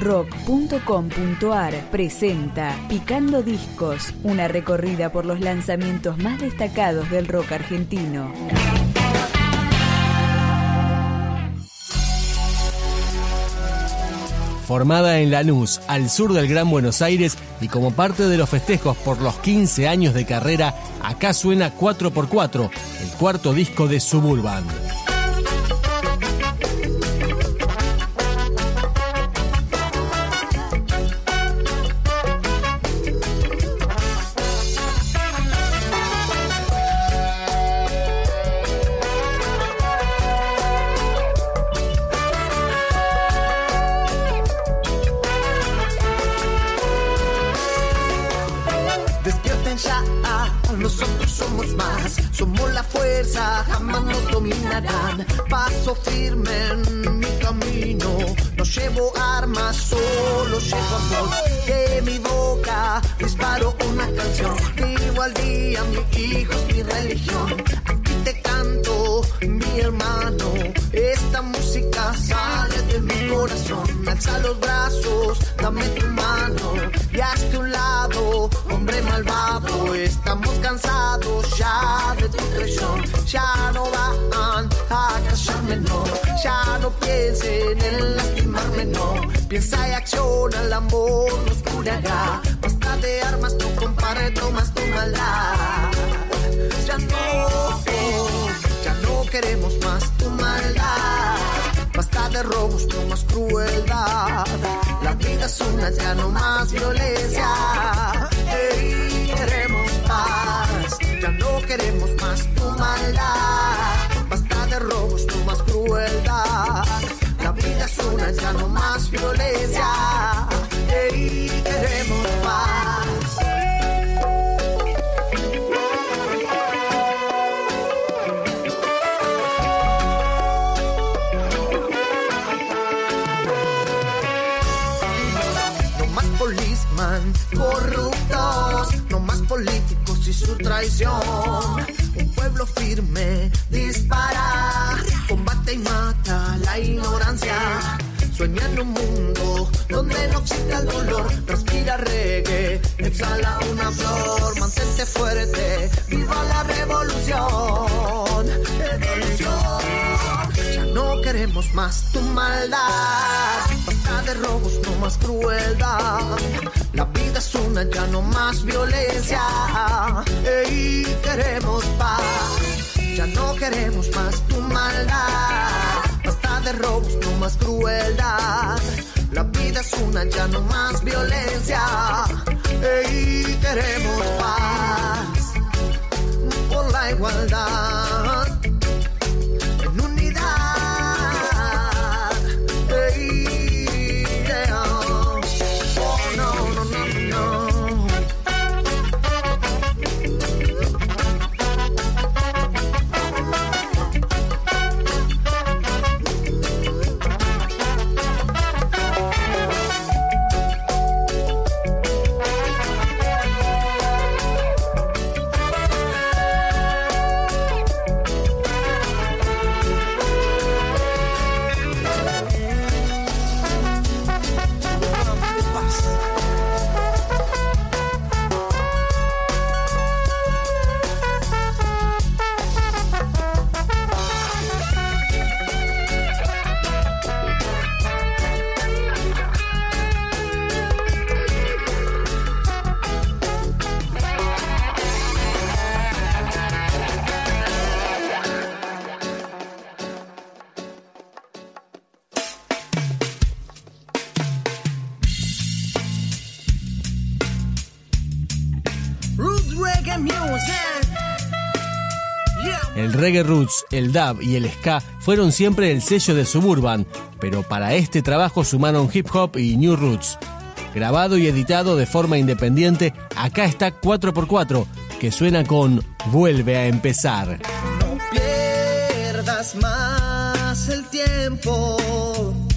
rock.com.ar presenta Picando Discos, una recorrida por los lanzamientos más destacados del rock argentino. Formada en Lanús, al sur del Gran Buenos Aires, y como parte de los festejos por los 15 años de carrera, acá suena 4x4, el cuarto disco de Suburban. Llevo armas, solo llevo amor. De mi boca disparo una canción, vivo al día, mi hijo es mi religión. Aquí te canto, mi hermano, esta música sale de mi corazón. Alza los brazos, dame tu mano y hazte un lado, malvado, estamos cansados ya de tu traición. Ya no van a callarme, no. Ya no piensen en lastimarme, no. Piensa y acciona, el amor nos curará. Basta de armas, tu compadre, tomas tu maldad. Ya no, ya no queremos más tu maldad. Basta de robos, no más crueldad. La vida es una, ya no más violencia. No queremos más tu maldad. Basta de robos, no más crueldad. La vida es una, ya no más violencia. Exhala una flor. Mantente fuerte, viva la revolución. Revolución. Ya no queremos más tu maldad. Basta de robos, no más crueldad. La vida es una, ya no más violencia. Ey, queremos paz. Ya no queremos más tu maldad. Basta de robos, no más crueldad. La vida es una, ya no más violencia. Queremos el dub y el ska fueron siempre el sello de Suburban, pero para este trabajo sumaron hip hop y new roots. Grabado y editado de forma independiente, acá está 4x4, que suena con Vuelve a empezar. No pierdas más el tiempo.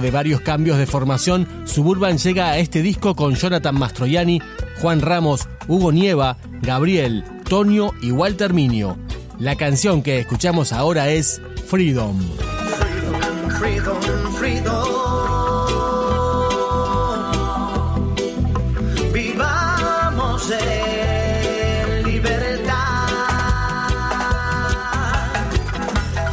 De varios cambios de formación, Suburban llega a este disco con Jonathan Mastroianni, Juan Ramos, Hugo Nieva, Gabriel, Tonio y Walter Minio. La canción que escuchamos ahora es Freedom. freedom, freedom, Vivamos en libertad.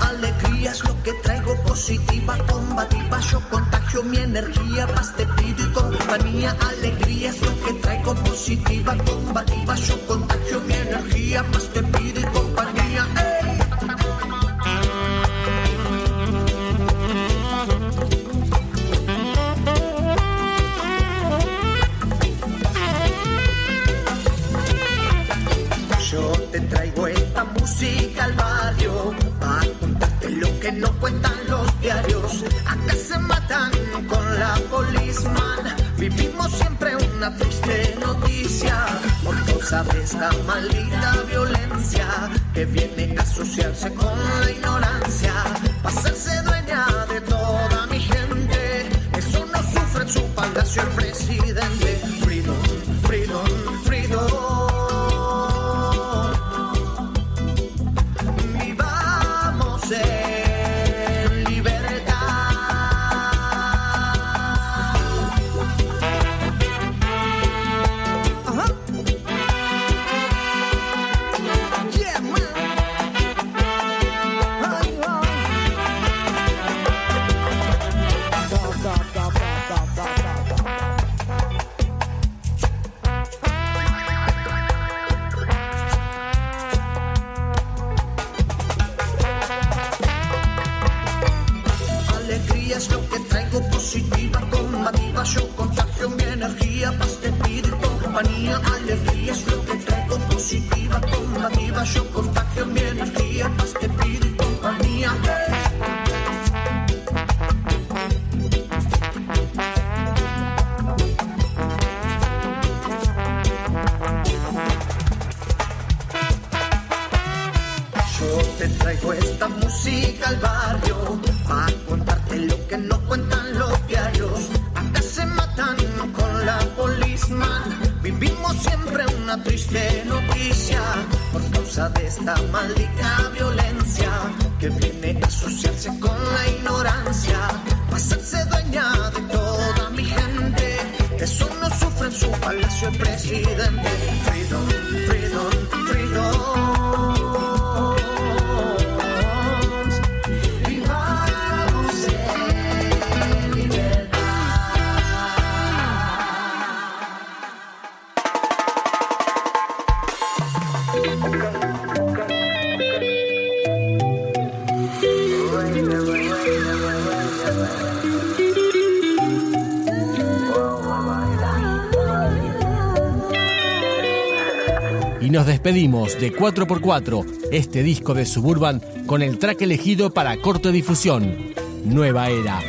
Alegría lo que traigo positiva, combativa yo contagio mi energía, paz te pido y compañía, alegría es lo que traigo positiva, combativa, yo contagio mi energía, paz te pido y compañía. Yo esta maldita violencia que viene a asociarse con la ignorancia, pasarse dueña de toda mi gente. Eso no sufre en su palacio palacio el nos despedimos de 4x4, este disco de Suburban, con el track elegido para corto difusión, Nueva Era.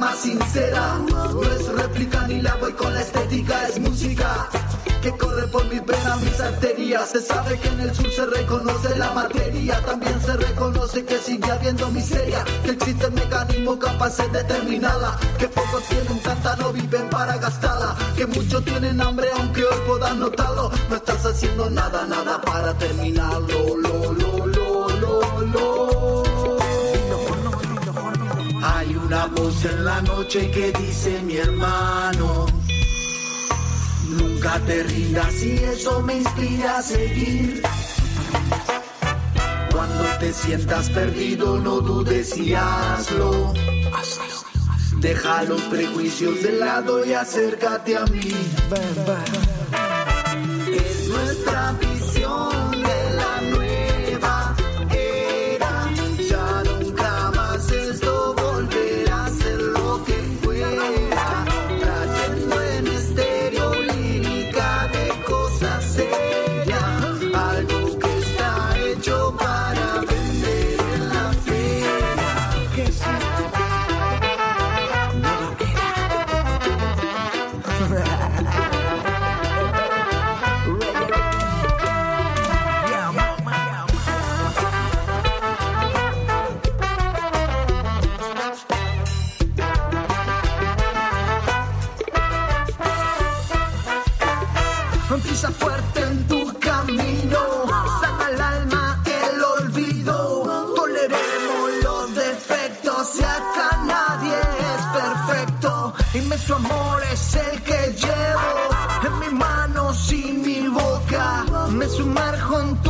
Más sincera. No es réplica ni la voy con la estética, es música. Que corre por mis venas, mis arterias. Se sabe que en el sur se reconoce la materia. También se reconoce que sigue habiendo miseria. Que existen mecanismos capaces de terminarla. Que pocos tienen tanta, no viven para gastarla. Que muchos tienen hambre, aunque hoy puedan notarlo. No estás haciendo nada, nada para terminarlo. Lo, lo, lo, lo, lo. Una voz en la noche que dice mi hermano. Nunca te rindas y eso me inspira a seguir. Cuando te sientas perdido, no dudes y hazlo. Deja los prejuicios de lado y acércate a mí. Fuerte en tu camino, sana el alma el olvido. Toleremos los defectos y acá nadie es perfecto. Inmenso amor es el que llevo en mis manos y mi boca. Me sumerjo en tu